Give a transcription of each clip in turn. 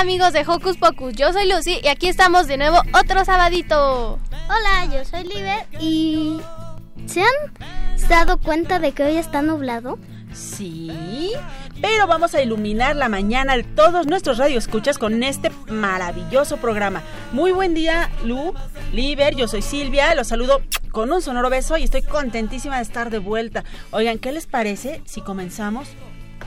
Amigos de Hocus Pocus, yo soy Lucy y aquí estamos de nuevo otro sabadito. Hola, yo soy Liber y... ¿Se han dado cuenta de que hoy está nublado? Sí, pero vamos a iluminar la mañana de todos nuestros radioescuchas con este maravilloso programa. Muy buen día, Lu, Liber, yo soy Silvia, los saludo con un sonoro beso y estoy contentísima de estar de vuelta. Oigan, ¿qué les parece si comenzamos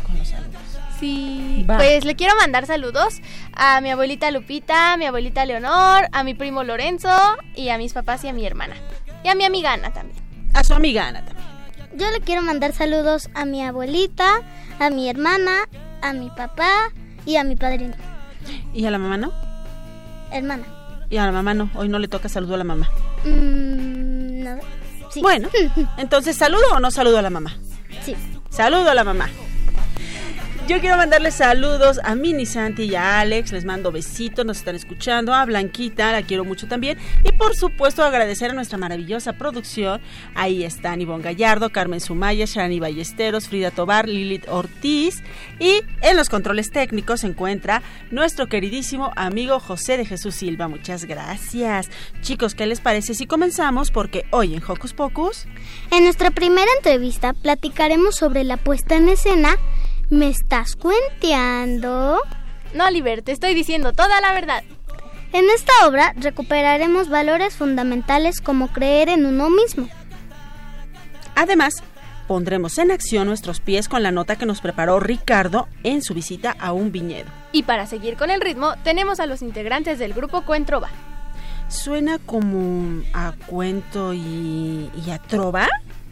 con los saludos? Sí, Va. pues le quiero mandar saludos a mi abuelita Lupita, a mi abuelita Leonor, a mi primo Lorenzo y a mis papás y a mi hermana. Y a mi amiga Ana también. A su amiga Ana también. Yo le quiero mandar saludos a mi abuelita, a mi hermana, a mi papá y a mi padrino. ¿Y a la mamá no? Hermana. Y a la mamá no, hoy no le toca saludo a la mamá. Mm, no. Sí. Bueno, entonces, ¿saludo o no saludo a la mamá? Sí. Saludo a la mamá. Yo quiero mandarles saludos a Mini Santi y a Alex, les mando besitos, nos están escuchando, a Blanquita, la quiero mucho también, y por supuesto agradecer a nuestra maravillosa producción, ahí están Ivonne Gallardo, Carmen Sumaya, Shani Ballesteros, Frida Tobar, Lilith Ortiz, y en los controles técnicos se encuentra nuestro queridísimo amigo José de Jesús Silva, muchas gracias. Chicos, ¿qué les parece si comenzamos? Porque hoy en Hocus Pocus... En nuestra primera entrevista platicaremos sobre la puesta en escena ¿Me estás cuenteando? No, Liber, te estoy diciendo toda la verdad. En esta obra recuperaremos valores fundamentales como creer en uno mismo. Además, pondremos en acción nuestros pies con la nota que nos preparó Ricardo en su visita a un viñedo. Y para seguir con el ritmo, tenemos a los integrantes del grupo Cuentrova. Suena como a cuento y, y a trova.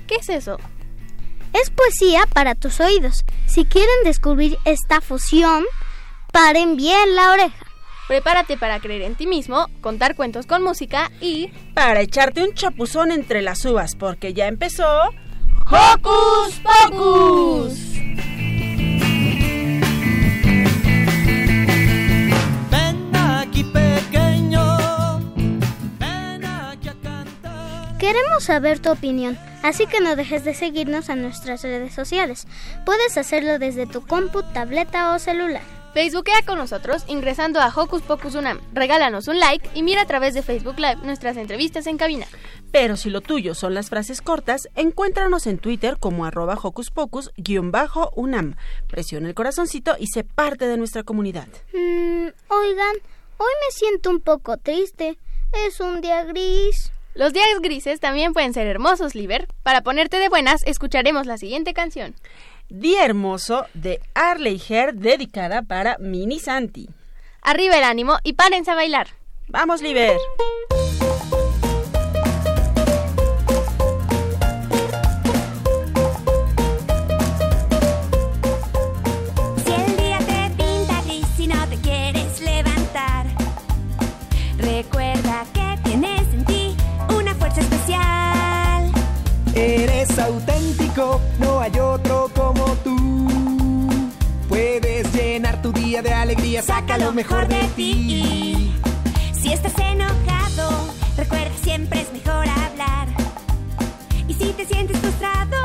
¿Qué es eso? Es poesía para tus oídos. Si quieren descubrir esta fusión, paren bien la oreja. Prepárate para creer en ti mismo, contar cuentos con música y... Para echarte un chapuzón entre las uvas, porque ya empezó... ¡Hocus Pocus! Ven aquí pequeño, ven aquí a cantar. Queremos saber tu opinión, así que no dejes de seguirnos en nuestras redes sociales. Puedes hacerlo desde tu compu, tableta o celular. Facebookea con nosotros ingresando a Hocus Pocus Unam. Regálanos un like y mira a través de Facebook Live nuestras entrevistas en cabina. Pero si lo tuyo son las frases cortas, encuéntranos en Twitter como arroba hocus pocus-unam. Presiona el corazoncito y sé parte de nuestra comunidad. Mm, oigan, hoy me siento un poco triste. Es un día gris. Los días grises también pueden ser hermosos, Liber. Para ponerte de buenas, escucharemos la siguiente canción. Día Hermoso de Arley Her dedicada para Mini Santi. Arriba el ánimo y párense a bailar. Vamos, Liber. Auténtico, no hay otro como tú. Puedes llenar tu día de alegría, saca lo mejor de ti. Si estás enojado, recuerda siempre es mejor hablar. Y si te sientes frustrado,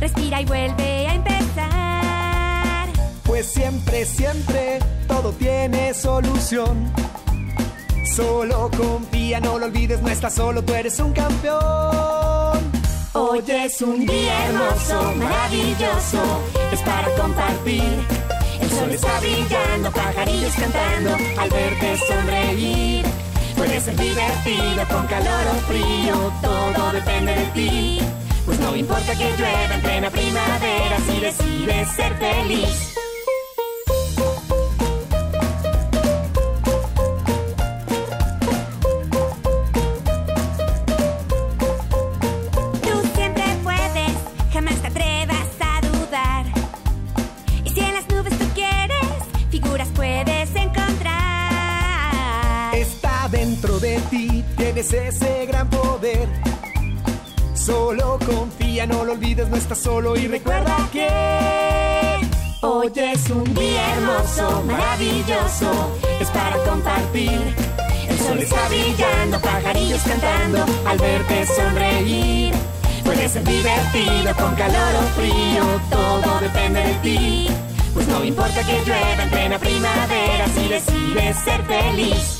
respira y vuelve a empezar. Pues siempre, siempre todo tiene solución. Solo confía, no lo olvides, no estás solo, tú eres un campeón. Hoy es un día hermoso, maravilloso, es para compartir. El sol está brillando, pajarillos cantando, al verte sonreír. Puede ser divertido con calor o frío, todo depende de ti. Pues no importa que llueva en plena primavera si decides ser feliz. No lo olvides, no estás solo y recuerda que Hoy es un día hermoso, maravilloso, es para compartir. El sol está brillando, pajarillos cantando, al verte sonreír. Puede ser divertido con calor o frío, todo depende de ti. Pues no importa que llueva en plena primavera si decides ser feliz.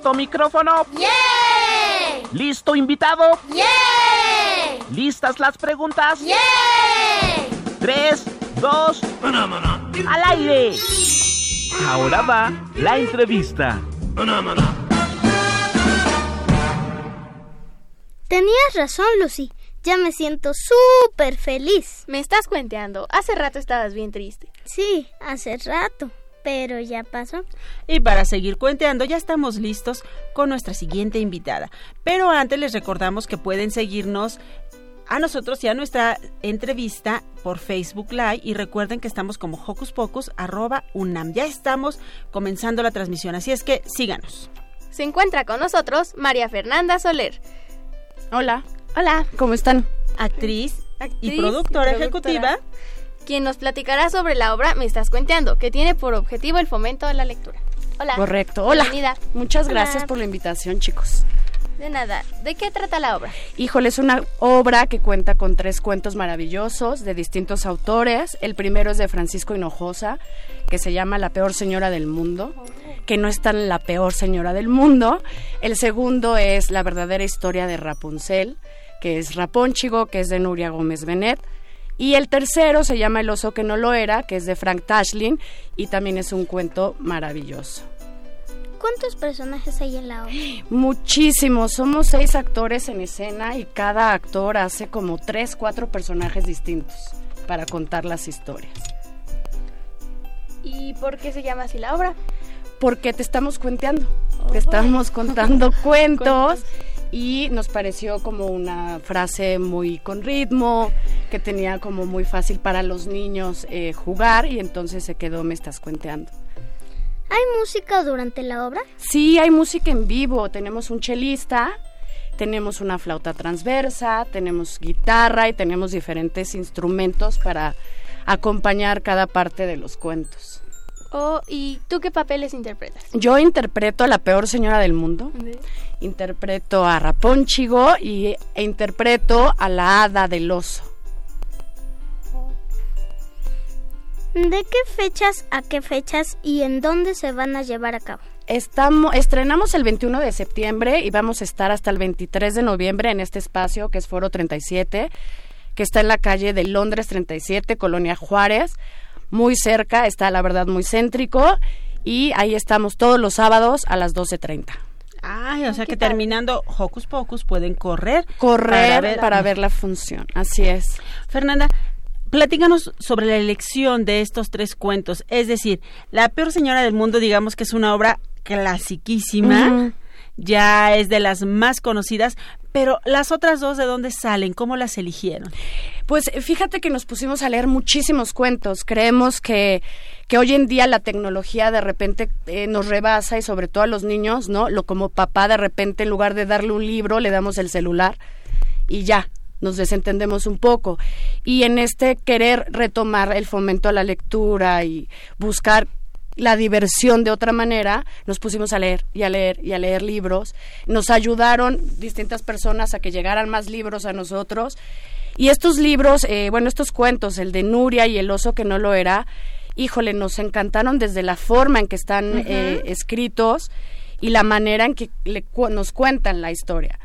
¿Listo micrófono? ¡Yay! ¿Listo invitado? ¡Yay! ¿Listas las preguntas? ¡Yay! Tres, dos, al aire. Ahora va la entrevista. Tenías razón, Lucy. Ya me siento súper feliz. Me estás cuenteando. Hace rato estabas bien triste. Sí, hace rato, pero ya pasó. Y para seguir cuenteando, ya estamos listos con nuestra siguiente invitada. Pero antes les recordamos que pueden seguirnos a nosotros y a nuestra entrevista por Facebook Live y recuerden que estamos como Hocus Pocus arroba UNAM. Ya estamos comenzando la transmisión, así es que síganos. Se encuentra con nosotros María Fernanda Soler. Hola, Hola. ¿cómo están? Actriz, actriz y productora ejecutiva. Quien nos platicará sobre la obra Me estás cuenteando, que tiene por objetivo el fomento de la lectura. Hola. Correcto. Hola. Bienvenida. Muchas Hola. gracias por la invitación, chicos. De nada. ¿De qué trata la obra? Híjole, es una obra que cuenta con tres cuentos maravillosos de distintos autores. El primero es de Francisco Hinojosa, que se llama La peor señora del mundo, que no es tan la peor señora del mundo. El segundo es La verdadera historia de Rapunzel, que es Rapónchigo, que es de Nuria Gómez Benet. Y el tercero se llama El oso que no lo era, que es de Frank Tashlin, y también es un cuento maravilloso. ¿Cuántos personajes hay en la obra? Muchísimos, somos seis actores en escena y cada actor hace como tres, cuatro personajes distintos para contar las historias. ¿Y por qué se llama así la obra? Porque te estamos cuenteando, te estamos contando cuentos y nos pareció como una frase muy con ritmo, que tenía como muy fácil para los niños eh, jugar y entonces se quedó Me estás cuenteando. ¿Hay música durante la obra? Sí, hay música en vivo. Tenemos un chelista, tenemos una flauta transversa, tenemos guitarra y tenemos diferentes instrumentos para acompañar cada parte de los cuentos. Oh, ¿y tú qué papeles interpretas? Yo interpreto a la peor señora del mundo, interpreto a Rapónchigo y, e interpreto a la hada del oso. ¿De qué fechas a qué fechas y en dónde se van a llevar a cabo? Estamos, estrenamos el 21 de septiembre y vamos a estar hasta el 23 de noviembre en este espacio que es Foro 37, que está en la calle de Londres 37, Colonia Juárez, muy cerca, está la verdad muy céntrico y ahí estamos todos los sábados a las 12.30. Ay, o sea que terminando Hocus Pocus pueden correr. Correr para ver, la función, así es. Fernanda, platícanos sobre la elección de estos tres cuentos. Es decir, La peor señora del mundo, digamos que es una obra clasiquísima, ya es de las más conocidas, pero las otras dos, ¿de dónde salen? ¿Cómo las eligieron? Pues fíjate que nos pusimos a leer muchísimos cuentos. Creemos que, que hoy en día la tecnología de repente eh, nos rebasa y sobre todo a los niños, ¿no? Lo como papá de repente en lugar de darle un libro le damos el celular y ya, nos desentendemos un poco. Y en este querer retomar el fomento a la lectura y buscar la diversión de otra manera, nos pusimos a leer y a leer y a leer libros. Nos ayudaron distintas personas a que llegaran más libros a nosotros. Y estos libros, eh, bueno, estos cuentos, el de Nuria y el oso que no lo era, híjole, nos encantaron desde la forma en que están eh, escritos y la manera en que nos cuentan la historia.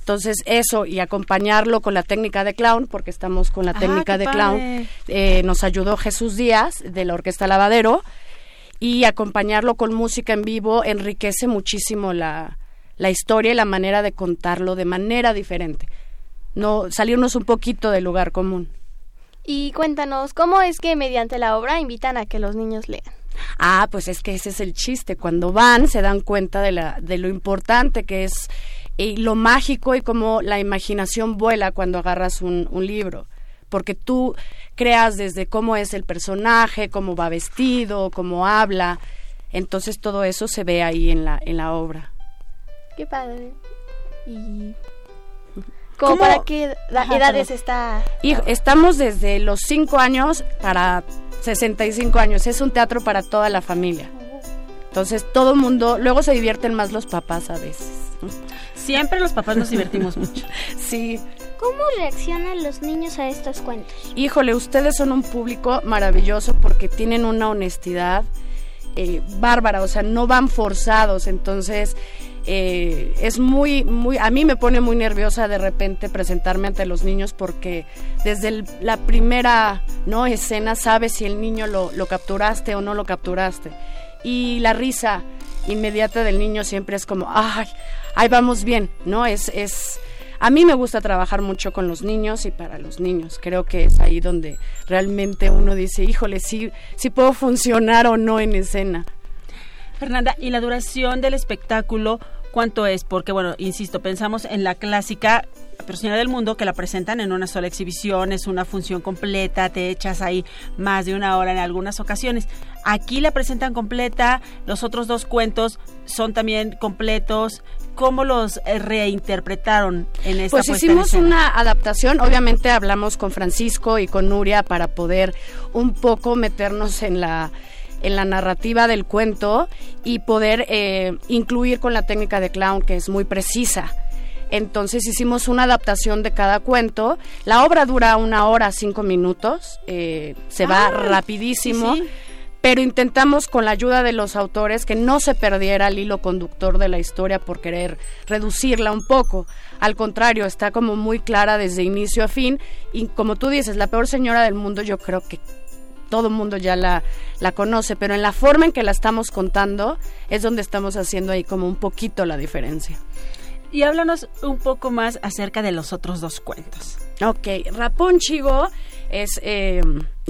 Entonces eso y acompañarlo con la técnica de clown, porque estamos con la ah, técnica de clown, eh, nos ayudó Jesús Díaz de la Orquesta Lavadero y acompañarlo con música en vivo enriquece muchísimo la, la historia y la manera de contarlo de manera diferente. No salirnos un poquito del lugar común. Y cuéntanos, ¿cómo es que mediante la obra invitan a que los niños lean? Ah, pues es que ese es el chiste. Cuando van se dan cuenta de, la, de lo importante que es y lo mágico y cómo la imaginación vuela cuando agarras un, un libro porque tú creas desde cómo es el personaje, cómo va vestido, cómo habla. Entonces todo eso se ve ahí en la, en la obra. Qué padre. Y ¿Cómo, para qué edades está? Y estamos desde los 5 años para 65 años. Es un teatro para toda la familia. Entonces todo el mundo, luego se divierten más los papás a veces. Siempre los papás nos divertimos mucho. Sí. ¿Cómo reaccionan los niños a estos cuentos? Híjole, ustedes son un público maravilloso porque tienen una honestidad eh, bárbara, o sea, no van forzados, entonces eh, es muy, muy, a mí me pone muy nerviosa de repente presentarme ante los niños porque desde la primera no escena sabes si el niño lo, capturaste o no lo capturaste y la risa inmediata del niño siempre es como, ay, ahí vamos bien, ¿no? Es, es, a mí me gusta trabajar mucho con los niños y para los niños. Creo que es ahí donde realmente uno dice, híjole, sí, sí puedo funcionar o no en escena. Fernanda, ¿y la duración del espectáculo cuánto es? Porque, bueno, insisto, pensamos en la clásica Señora del Mundo que la presentan en una sola exhibición, es una función completa, te echas ahí más de una hora en algunas ocasiones. Aquí la presentan completa, los otros dos cuentos son también completos. ¿Cómo los eh, reinterpretaron en esta Pues hicimos una adaptación, obviamente hablamos con Francisco y con Nuria para poder un poco meternos en la en la narrativa del cuento y poder eh, incluir con la técnica de clown que es muy precisa entonces hicimos una adaptación de cada cuento. La obra dura una hora, cinco minutos, eh, se va ah, rapidísimo. Pero intentamos con la ayuda de los autores que no se perdiera el hilo conductor de la historia por querer reducirla un poco. Al contrario, está como muy clara desde inicio a fin. Y como tú dices, la peor señora del mundo yo creo que todo el mundo ya la, la conoce, pero en la forma en que la estamos contando es donde estamos haciendo ahí como un poquito la diferencia. Y háblanos un poco más acerca de los otros dos cuentos. Ok, Rapón Chigo es, eh,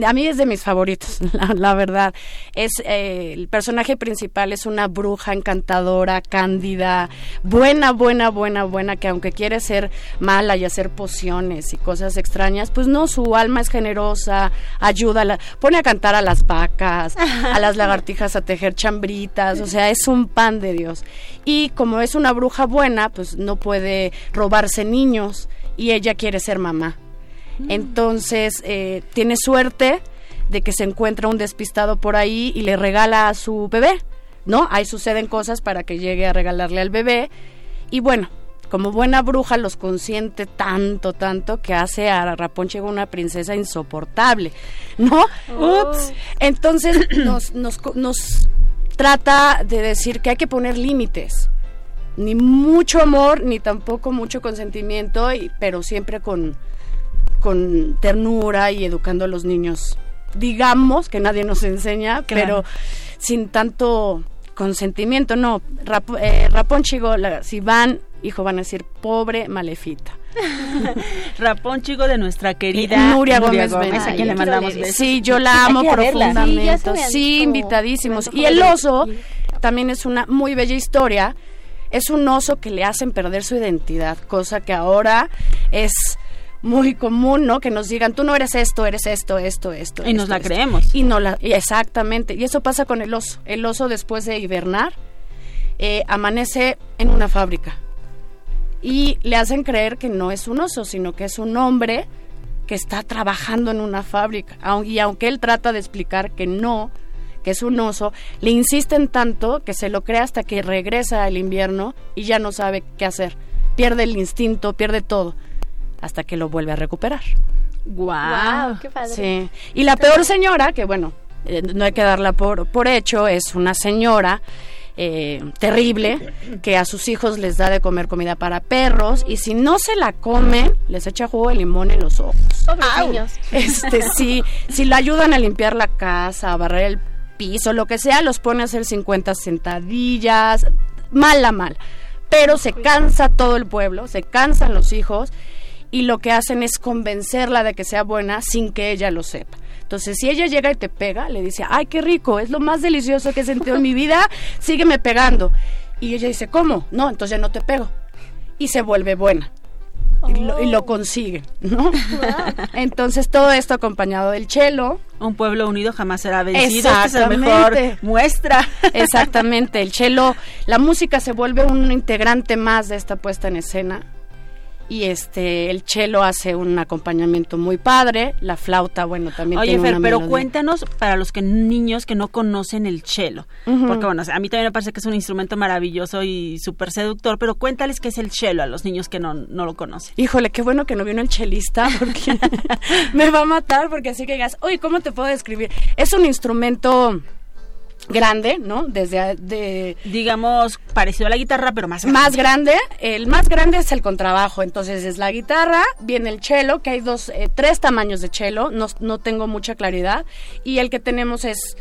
a mí es de mis favoritos, la, verdad. Es eh, el personaje principal es una bruja encantadora, cándida, buena, buena, buena, buena, que aunque quiere ser mala y hacer pociones y cosas extrañas, pues no, su alma es generosa, ayuda, pone a cantar a las vacas, a las lagartijas a tejer chambritas, o sea, es un pan de Dios. Y como es una bruja buena, pues no puede robarse niños y ella quiere ser mamá. Mm. Entonces eh, tiene suerte de que se encuentra un despistado por ahí y le regala a su bebé, ¿no? Ahí suceden cosas para que llegue a regalarle al bebé. Y bueno, como buena bruja los consiente tanto, tanto que hace a Rapunzel una princesa insoportable, ¿no? Ups. Entonces nos, nos, nos trata de decir que hay que poner límites. Ni mucho amor, ni tampoco mucho consentimiento, y, pero siempre con, con ternura y educando a los niños. Digamos que nadie nos enseña, pero sin tanto consentimiento, no. Rap, eh, Rapón Chigo, la, si van, hijo, van a decir, pobre malefita. Rapón Chigo de nuestra querida Nuria, Gómez, Gómez a quien le mandamos besos. Sí, yo la amo profundamente. Sí, sí invitadísimos. Y el oso también es una muy bella historia. Es un oso que le hacen perder su identidad, cosa que ahora es muy común, ¿no? Que nos digan, tú no eres esto, eres esto, esto, esto. Y esto, nos la esto. creemos. Y no la, exactamente. Y eso pasa con el oso. El oso después de hibernar eh, amanece en una fábrica. Y le hacen creer que no es un oso, sino que es un hombre que está trabajando en una fábrica. Y aunque él trata de explicar que no, que es un oso, le insisten tanto que se lo cree hasta que regresa al invierno y ya no sabe qué hacer. Pierde el instinto, pierde todo hasta que lo vuelve a recuperar. Wow, wow qué padre. Sí. Y la peor señora, que bueno, eh, no hay que darla por, por hecho, es una señora eh, terrible que a sus hijos les da de comer comida para perros y si no se la comen, les echa jugo de limón en los ojos. niños. Este, sí, si la ayudan a limpiar la casa, a barrer el piso, lo que sea, los pone a hacer 50 sentadillas, mala, mal. Pero se cansa todo el pueblo, se cansan los hijos y lo que hacen es convencerla de que sea buena sin que ella lo sepa. Entonces, si ella llega y te pega, le dice, ay, qué rico, es lo más delicioso que he sentido en mi vida, sígueme pegando. Y ella dice, ¿cómo? No, entonces ya no te pego. Y se vuelve buena. Y, lo, y, lo, consigue, ¿no? Wow. Entonces todo esto acompañado del chelo. Un pueblo unido jamás será vencido. Es el mejor muestra. Exactamente, el chelo, la música se vuelve un integrante más de esta puesta en escena y este el cello hace un acompañamiento muy padre, la flauta, bueno, también Oye, tiene Fer, una pero melodía. cuéntanos para los que niños que no conocen el uh -huh. porque bueno, a mí también me parece que es un instrumento maravilloso y súper seductor, pero cuéntales qué es el cello a los niños que no, no lo conocen. Híjole, qué bueno que no vino el chelista porque me va a matar porque así que digas, "Oye, ¿cómo te puedo describir?" Es un instrumento grande, ¿no? Desde de digamos parecido a la guitarra, pero más grande. Más grande, el más grande es el contrabajo, entonces es la guitarra, viene el cello, que hay dos eh, tres tamaños de cello, no, no tengo mucha claridad y el que tenemos es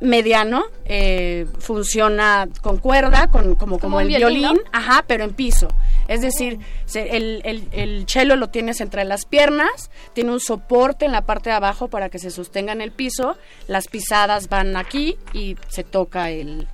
mediano, eh, funciona con cuerda, con, como, como, como el violín, violín ¿no? ajá, pero en piso. Es decir, el, el, el, cello lo tienes entre las piernas, tiene un soporte en la parte de abajo para que se sostenga en el piso, las pisadas van aquí y se toca el,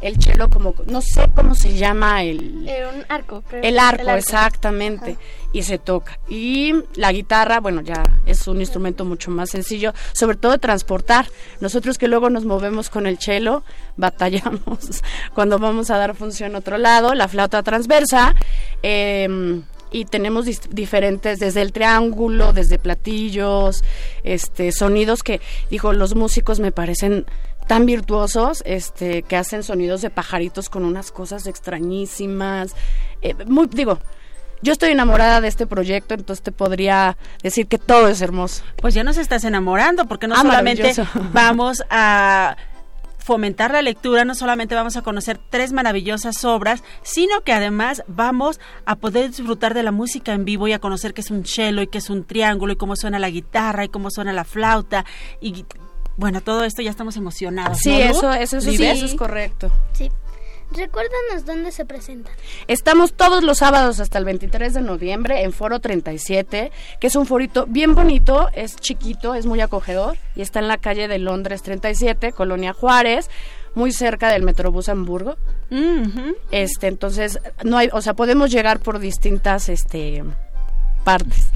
el cello como, no sé cómo se llama el... Eh, un arco. El arco, el arco. exactamente, Ajá. y se toca. Y la guitarra, bueno, ya es un instrumento mucho más sencillo, sobre todo de transportar. Nosotros que luego nos movemos con el cello, batallamos cuando vamos a dar función a otro lado, la flauta transversa, eh, y tenemos diferentes desde el triángulo, desde platillos, este sonidos que dijo los músicos me parecen tan virtuosos, este que hacen sonidos de pajaritos con unas cosas extrañísimas. Eh, muy digo, yo estoy enamorada de este proyecto, entonces te podría decir que todo es hermoso. Pues ya nos estás enamorando, porque no ah, solamente vamos a fomentar la lectura, no solamente vamos a conocer tres maravillosas obras, sino que además vamos a poder disfrutar de la música en vivo y a conocer qué es un cello y qué es un triángulo y cómo suena la guitarra y cómo suena la flauta y bueno, todo esto ya estamos emocionados. Sí, ¿no, eso, eso, eso, sí, eso es correcto. Sí. Recuérdanos dónde se presentan. Estamos todos los sábados hasta el 23 de noviembre en Foro 37, que es un forito bien bonito, es chiquito, es muy acogedor y está en la calle de Londres 37, Colonia Juárez, muy cerca del Metrobús Hamburgo. Este, entonces no hay, o sea, podemos llegar por distintas este partes.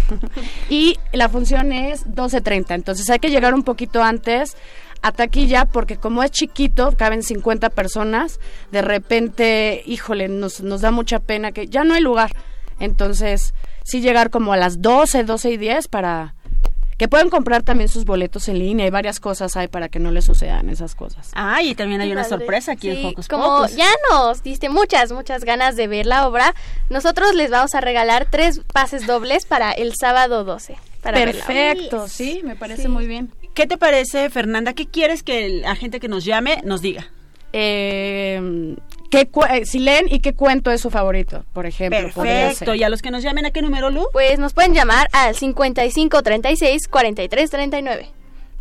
y la función es 12:30, entonces hay que llegar un poquito antes a taquilla porque como es chiquito, caben 50 personas, de repente, híjole, nos, nos da mucha pena que ya no hay lugar. Entonces, sí llegar como a las 12, 12 y 10 para que pueden comprar también sus boletos en línea. Hay varias cosas hay para que no les sucedan esas cosas. Ah, y también hay Qué una padre. sorpresa aquí en Sí, Hocus Como Pocus. ya nos diste muchas, muchas ganas de ver la obra, nosotros les vamos a regalar tres pases dobles para el sábado 12. Para ver la obra. Perfecto, sí, me parece Sí. muy bien. ¿Qué te parece, Fernanda? ¿Qué quieres que la gente que nos llame nos diga? Eh, ¿qué cu- eh, si leen y qué cuento es su favorito, por ejemplo. Perfecto. ¿Y a los que nos llamen a qué número, Lu? Pues nos pueden llamar al 55 36 43 39.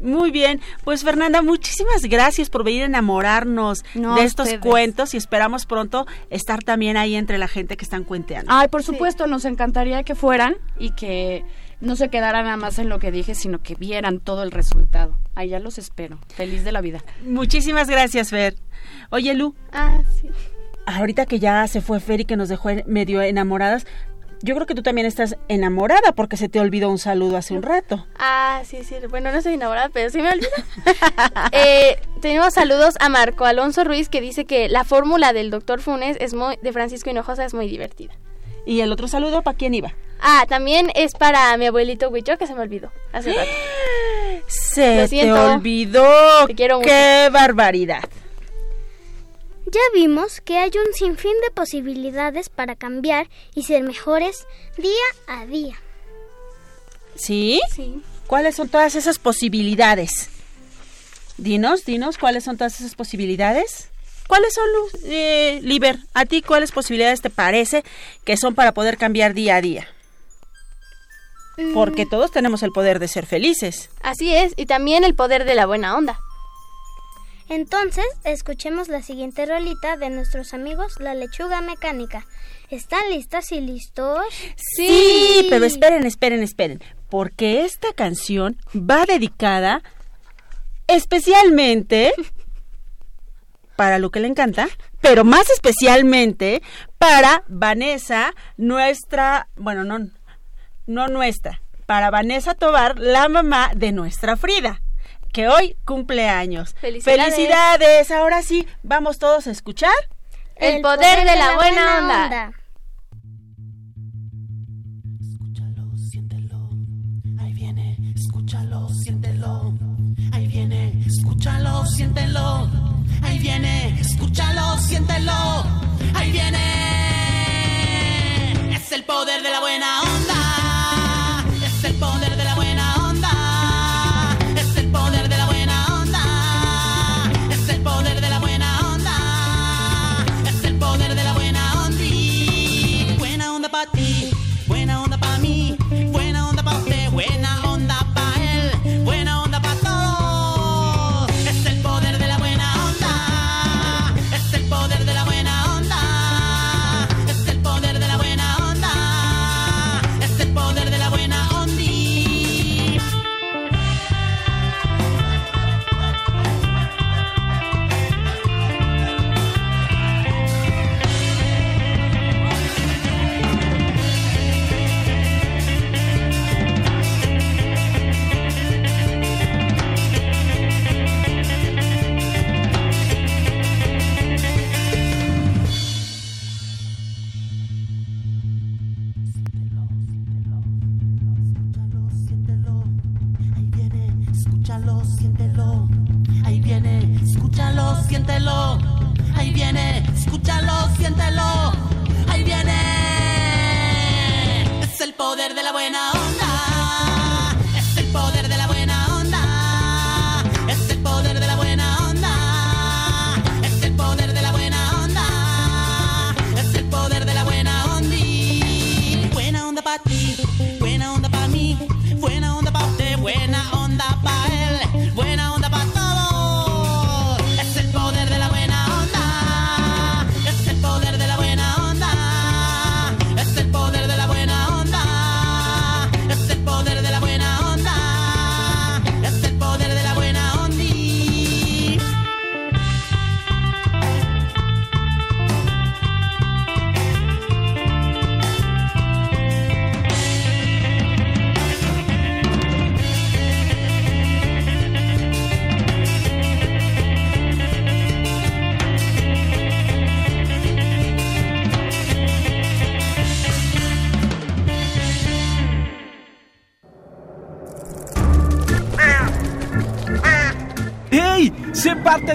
Muy bien, pues Fernanda, muchísimas gracias por venir a enamorarnos No, de estos ustedes. cuentos y esperamos pronto estar también ahí entre la gente que están cuenteando. Ay, por supuesto, nos encantaría que fueran y que no se quedaran nada más en lo que dije, sino que vieran todo el resultado. Allá los espero. Feliz de la vida. Muchísimas gracias, Fer. Oye, Lu, Ah, sí. ahorita que ya se fue Fer y que nos dejó medio enamoradas, yo creo que tú también estás enamorada porque se te olvidó un saludo hace un rato. Ah, sí, sí. Bueno, no estoy enamorada, pero sí me olvidó. eh, tenemos saludos a Marco Alonso Ruiz que dice que la fórmula del doctor Funes es muy, de Francisco Hinojosa es muy divertida. ¿Y el otro saludo para quién iba? Ah, también es para mi abuelito Huicho que se me olvidó hace rato. Se Lo te olvidó. Te quiero mucho. ¡Qué barbaridad! Ya vimos que hay un sinfín de posibilidades para cambiar y ser mejores día a día. ¿Sí? Sí. ¿Cuáles son todas esas posibilidades? Dinos, dinos, ¿cuáles son todas esas posibilidades? ¿Cuáles son, eh, Liber? ¿A ti cuáles posibilidades te parece que son para poder cambiar día a día? Porque todos tenemos el poder de ser felices. Así es, y también el poder de la buena onda. Entonces, escuchemos la siguiente rolita de nuestros amigos La Lechuga Mecánica. ¿Están listas y listos? Sí, pero esperen, esperen, esperen, porque esta canción va dedicada especialmente para lo que le encanta, pero más especialmente para Vanessa, nuestra, bueno, no, no nuestra, para Vanessa Tobar, la mamá de nuestra Frida, que hoy cumple años. Felicidades. Felicidades. Ahora sí, vamos todos a escuchar. El, poder, de la, buena onda. Escúchalo, siéntelo. Ahí viene, escúchalo, siéntelo. Ahí viene, escúchalo, siéntelo. Ahí viene, escúchalo, siéntelo. Ahí viene. Es el poder de la buena onda. De la buena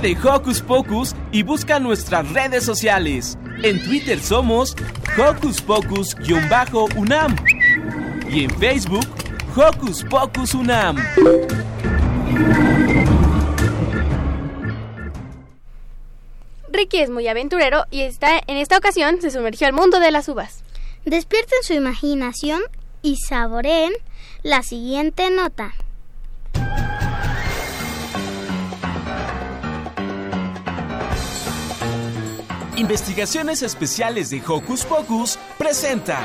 De Hocus Pocus y busca nuestras redes sociales. En Twitter somos Hocus Pocus-UNAM y en Facebook Hocus Pocus UNAM. Ricky es muy aventurero y está, en esta ocasión se sumergió al mundo de las uvas. Despierten su imaginación y saboreen la siguiente nota. Investigaciones Especiales de Hocus Pocus presenta.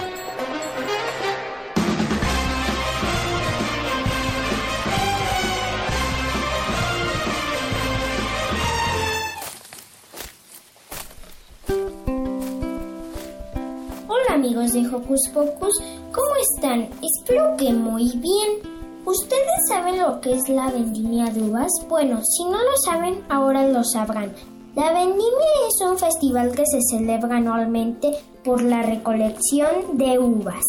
Hola amigos de Hocus Pocus, ¿cómo están? Espero que muy bien. ¿Ustedes saben lo que es la vendimia de uvas? Bueno, si no lo saben, ahora lo sabrán. La vendimia es un festival que se celebra anualmente por la recolección de uvas.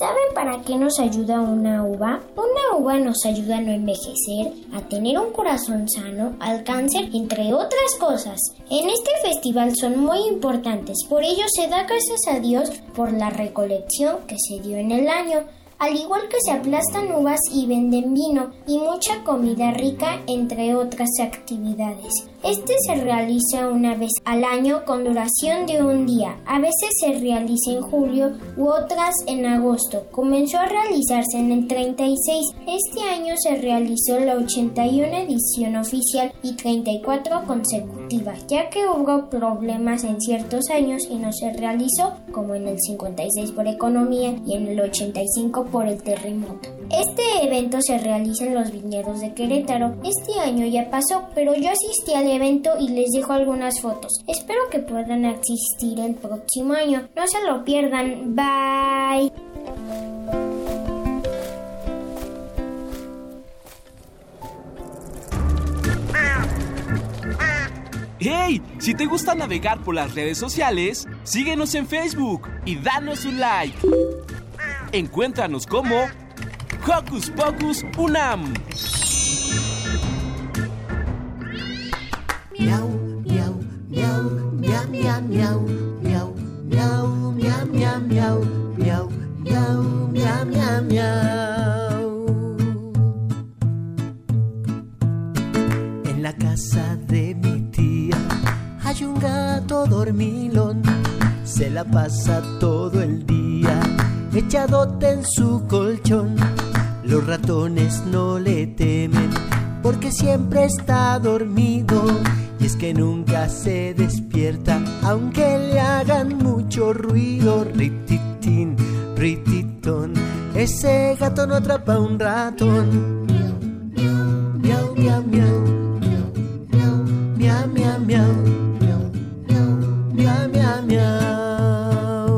¿Saben para qué nos ayuda una uva? Una uva nos ayuda a no envejecer, a tener un corazón sano, al cáncer, entre otras cosas. En este festival son muy importantes, por ello se da gracias a Dios por la recolección que se dio en el año al igual que se aplastan uvas y venden vino y mucha comida rica, entre otras actividades. Este se realiza una vez al año con duración de un día. A veces se realiza en julio u otras en agosto. Comenzó a realizarse en el 36. Este año se realizó la 81 edición oficial y 34 consecutivas, ya que hubo problemas en ciertos años y no se realizó, como en el 56 por economía y en el 85 por el terremoto. Este evento se realiza en los viñedos de Querétaro. Este año ya pasó, pero yo asistí al evento y les dejo algunas fotos. Espero que puedan asistir el próximo año. No se lo pierdan. Bye. ¡Hey! Si te gusta navegar por las redes sociales, síguenos en Facebook y danos un like. Encuéntranos como Hocus Pocus Unam. En la casa de mi tía hay un gato dormilón, se la pasa todo el día echadote en su colchón. Los ratones no le temen porque siempre está dormido y es que nunca se despierta aunque le hagan mucho ruido. Rititín, rititón, ese gato no atrapa un ratón. Miau, miau, miau. Miau, miau, miau. Miau, miau, miau. miau, miau.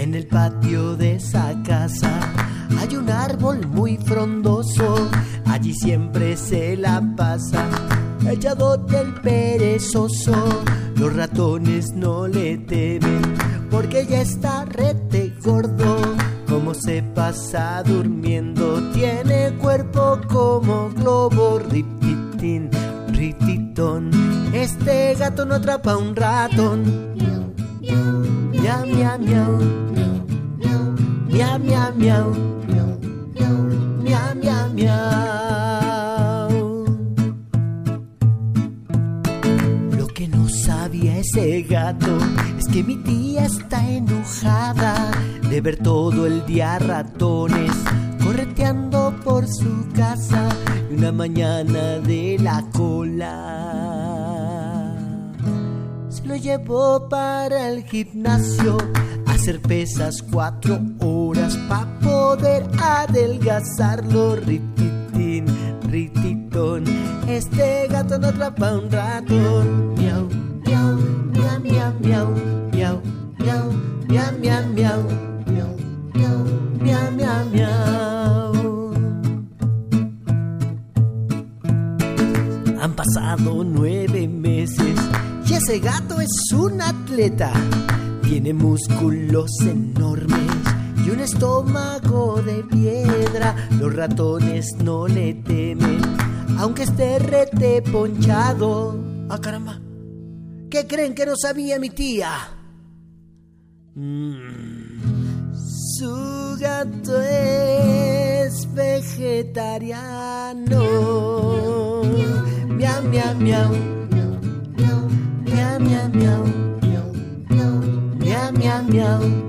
En el patio de esa casa hay un árbol muy frondoso. Allí siempre se la pasa echado del perezoso. Los ratones no le temen porque ya está rete gordo. Como se pasa durmiendo, tiene cuerpo como globo, rititín, rititón. Este gato no atrapa un ratón. Miau, miau, miau. Miau, miau, miau. Miau, miau, miau. Ese gato es que mi tía está enojada de ver todo el día ratones correteando por su casa y una mañana de la cola. Se lo llevó para el gimnasio a hacer pesas cuatro horas para poder adelgazarlo. Rititín, rititón, este gato no atrapa un ratón. Miau, miau, miau, miau, miau, miau, miau, miau, miau, miau, miau, miau. Han pasado nueve meses y ese gato es un atleta. Tiene músculos enormes y un estómago de piedra. Los ratones no le temen, aunque esté rete ponchado. Ah, caramba. ¿Qué creen que no sabía mi tía? Mm, su gato es vegetariano. Miau, miau, miau. Miau, miau, miau. Miau, miau, miau.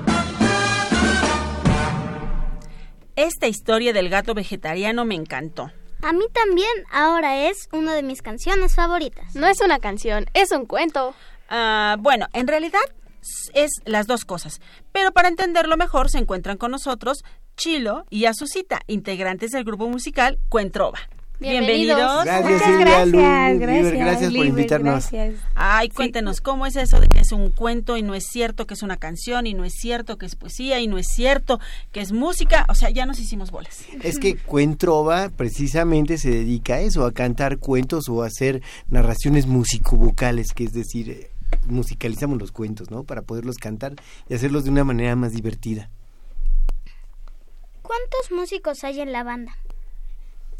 Esta historia del gato vegetariano me encantó. A mí también, ahora es una de mis canciones favoritas. No es una canción, es un cuento. Ah, bueno, en realidad es las dos cosas. Pero para entenderlo mejor se encuentran con nosotros Chilo y Azucita, integrantes del grupo musical Cuentrova. Bienvenidos. Gracias, Muchas Silvia, gracias, Lu, gracias, Liber, gracias por invitarnos. gracias. Ay, cuéntenos, ¿cómo es eso de que es un cuento y no es cierto que es una canción y no es cierto que es poesía y no es cierto que es música? O sea, ya nos hicimos bolas. Es que Cuentrova precisamente se dedica a eso, a cantar cuentos o a hacer narraciones musico-vocales, que es decir, eh, musicalizamos los cuentos, ¿no? Para poderlos cantar y hacerlos de una manera más divertida. ¿Cuántos músicos hay en la banda?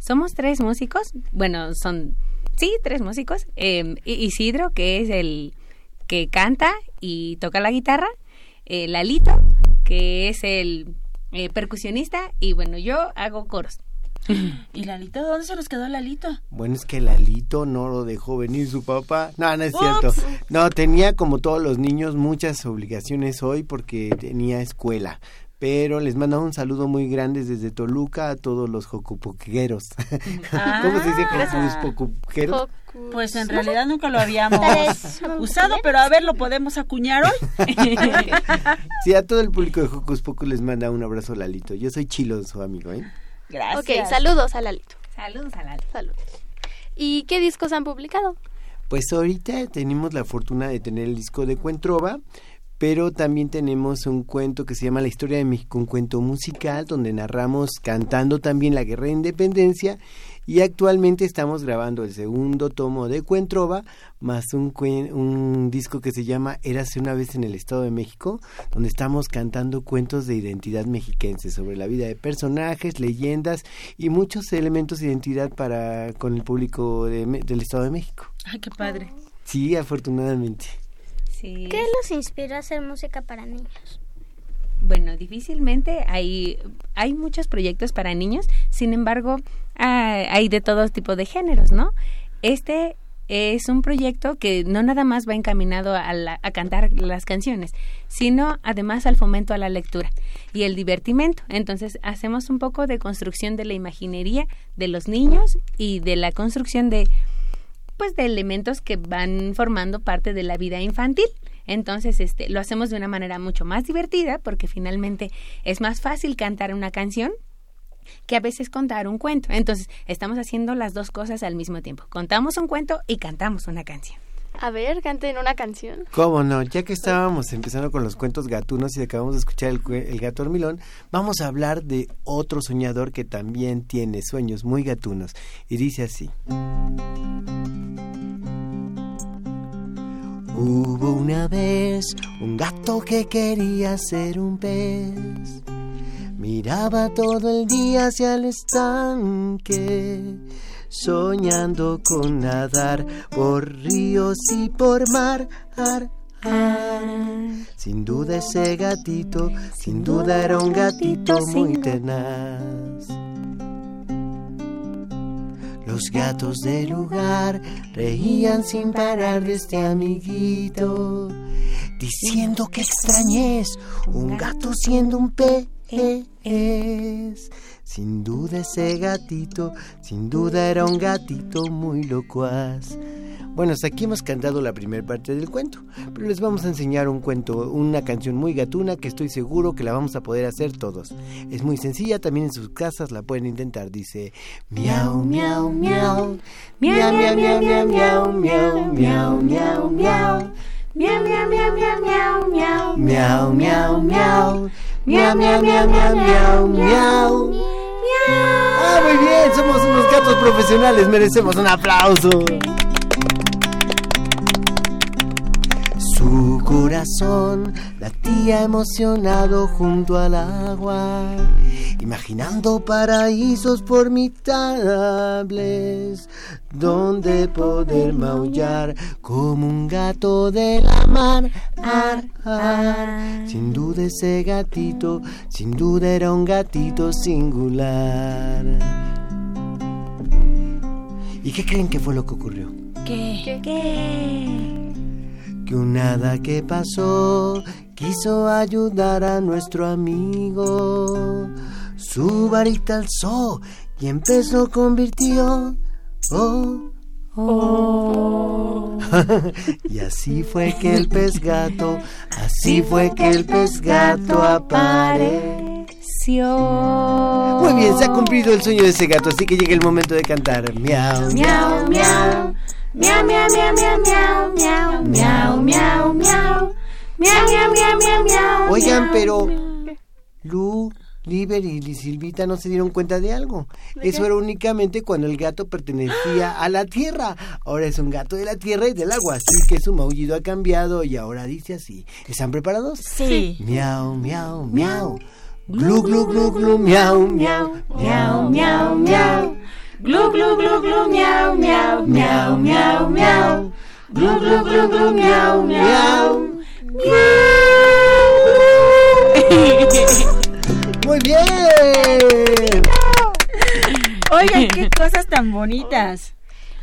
Somos tres músicos. Bueno, son, sí, tres músicos. Eh, I- Isidro, que es el que canta y toca la guitarra. Eh, Lalito, que es el eh, percusionista. Y bueno, yo hago coros. ¿Y Lalito? ¿Dónde se nos quedó Lalito? Bueno, es que Lalito no lo dejó venir su papá. No, no es cierto. Ups. No, tenía como todos los niños muchas obligaciones hoy porque tenía escuela. Pero les mando un saludo muy grande desde Toluca a todos los jocupoqueros. ¿Cómo se dice Ah. jocupoqueros? Pues en realidad nunca lo habíamos usado, pero a ver, ¿lo podemos acuñar hoy? Sí, a todo el público de Hocus Pocus les manda un abrazo Lalito. Yo soy Chilo, su amigo, ¿eh? Gracias. Ok, saludos a Lalito. Saludos a Lalito. Saludos. ¿Y qué discos han publicado? Pues ahorita tenemos la fortuna de tener el disco de Cuentrova, pero también tenemos un cuento que se llama La historia de México, un cuento musical donde narramos cantando también la guerra de independencia y actualmente estamos grabando el segundo tomo de Cuentrova más un, disco que se llama Érase una vez en el Estado de México, donde estamos cantando cuentos de identidad mexiquense sobre la vida de personajes, leyendas y muchos elementos de identidad para con el público de del Estado de México. Ay, qué padre. Sí, afortunadamente. ¿Qué los inspiró a hacer música para niños? Bueno, difícilmente hay, hay muchos proyectos para niños, sin embargo, ah, hay de todo tipo de géneros, ¿no? Este es un proyecto que no nada más va encaminado a, la- a cantar las canciones, sino además al fomento a la lectura y el divertimento. Entonces, hacemos un poco de construcción de la imaginería de los niños y de la construcción de, pues, de elementos que van formando parte de la vida infantil. Entonces, este, lo hacemos de una manera mucho más divertida porque finalmente es más fácil cantar una canción que a veces contar un cuento. Entonces, estamos haciendo las dos cosas al mismo tiempo. Contamos un cuento y cantamos una canción. A ver, canten una canción. ¿Cómo no? Ya que estábamos empezando con los cuentos gatunos y acabamos de escuchar el, el gato hormilón, vamos a hablar de otro soñador que también tiene sueños muy gatunos. Y dice así. Hubo una vez un gato que quería ser un pez. Miraba todo el día hacia el estanque, soñando con nadar por ríos y por mar. Ar, ar. Sin duda ese gatito, sin duda era un gatito muy tenaz. Los gatos del lugar reían sin parar de este amiguito, diciendo que extrañez un gato siendo un pez. Sin duda ese gatito, sin duda era un gatito muy locuaz. Bueno, hasta aquí hemos cantado la primera parte del cuento, pero les vamos a enseñar un cuento, una canción muy gatuna que estoy seguro que la vamos a poder hacer todos. Es muy sencilla, también en sus casas la pueden intentar. Dice miau, miau, miau, miau, miau, miau, miau, miau, miau, miau, miau, miau. Miau, miau, miau, miau, Miau, miau, miau, miau, miau, miau. Miau, miau, miau. Miau, miau, miau, miau, miau, miau. Ah, muy bien, somos unos gatos profesionales, merecemos un aplauso. Su corazón latía emocionado junto al agua, imaginando paraísos formidables, donde poder maullar como un gato de la mar. Ar, ar. Sin duda ese gatito, sin duda era un gatito singular. ¿Y qué creen que fue lo que ocurrió? ¿Qué? ¿Qué? Que un hada que pasó quiso ayudar a nuestro amigo. Su varita alzó y empezó convirtió. Oh, oh. y así fue que el pez gato, así fue que el pez gato apareció. Muy bien, se ha cumplido el sueño de ese gato, así que llega el momento de cantar. Miau, Miau, miau. Miau, miau, miau, miau, miau, miau, miau, miau. Miau, miau, miau, miau, miau. miau, miau. Oigan, pero Lu, Liber y Silvita no se dieron cuenta de algo. Eso era únicamente cuando el gato pertenecía a la tierra. Ahora es un gato de la tierra y del agua, así que su maullido ha cambiado y ahora dice así. ¿Están preparados? Sí. Miau, miau, miau. Glu, glu, glu, glu, miau, miau, miau, miau, miau. miau. Glu, glu, glu, glu, miau, miau, miau, miau, miau. Glu, glu, glu, glu, miau, miau. Muy bien. Oigan, qué cosas tan bonitas.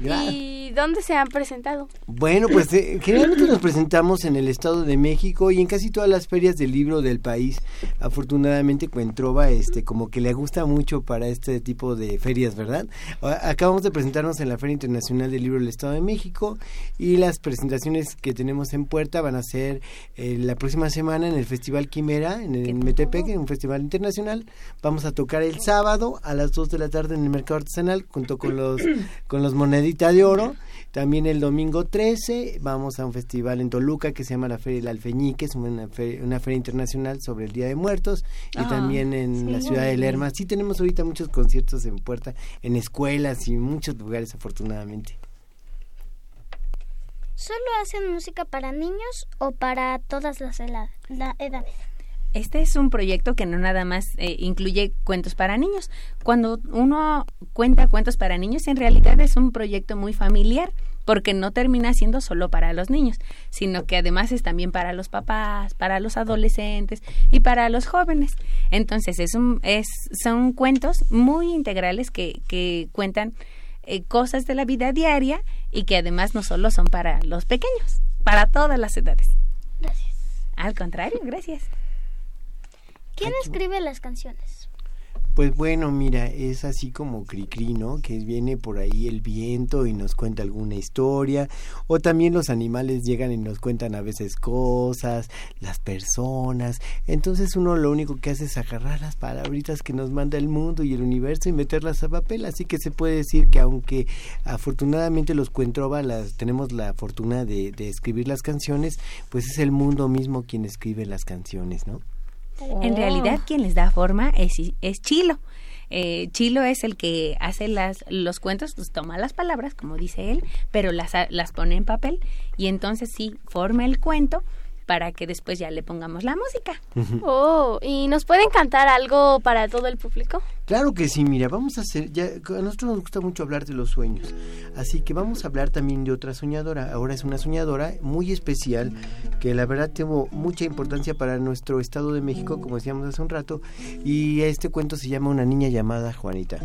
¿Y dónde se han presentado? Bueno, pues eh, generalmente nos presentamos en el Estado de México y en casi todas las ferias del libro del país. Afortunadamente Cuentrova este como que le gusta mucho para este tipo de ferias, ¿verdad? Acabamos de presentarnos en la Feria Internacional del Libro del Estado de México y las presentaciones que tenemos en puerta van a ser eh, la próxima semana en el Festival Quimera en, el Metepec, en un festival internacional. Vamos a tocar el sábado a las 2 de la tarde en el Mercado Artesanal junto con los con los de oro. También el domingo 13 vamos a un festival en Toluca que se llama la Feria del Alfeñique, es una feria, una feria internacional sobre el Día de Muertos. Y Ah, también en sí, la ciudad de. Lerma. Sí tenemos ahorita muchos conciertos en puerta, en escuelas y muchos lugares afortunadamente. ¿Solo hacen música para niños o para todas las edades? Este es un proyecto que no nada más eh, incluye cuentos para niños. Cuando uno cuenta cuentos para niños, en realidad es un proyecto muy familiar, porque no termina siendo solo para los niños, sino que además es también para los papás, para los adolescentes y para los jóvenes. Entonces es un, es, son cuentos muy integrales que, que cuentan eh, cosas de la vida diaria y que además no solo son para los pequeños, para todas las edades. Gracias. Al contrario, gracias. ¿Quién escribe las canciones? Pues bueno, mira, es así como Cricri, ¿no? Que viene por ahí el viento y nos cuenta alguna historia. O también los animales llegan y nos cuentan a veces cosas, las personas. Entonces uno lo único que hace es agarrar las palabritas que nos manda el mundo y el universo y meterlas a papel. Así que se puede decir que aunque afortunadamente los Cuentrova las, tenemos la fortuna de, de escribir las canciones, pues es el mundo mismo quien escribe las canciones, ¿no? En realidad quien les da forma es, es Chilo. Eh, Chilo es el que hace las, los cuentos, pues toma las palabras, como dice él, pero las, las pone en papel y entonces sí forma el cuento para que después ya le pongamos la música. Oh, ¿y nos pueden cantar algo para todo el público? Claro que sí, mira, vamos a hacer, ya, a nosotros nos gusta mucho hablar de los sueños, así que vamos a hablar también de otra soñadora, ahora es una soñadora muy especial, que la verdad tuvo mucha importancia para nuestro Estado de México, como decíamos hace un rato, y este cuento se llama Una niña llamada Juanita.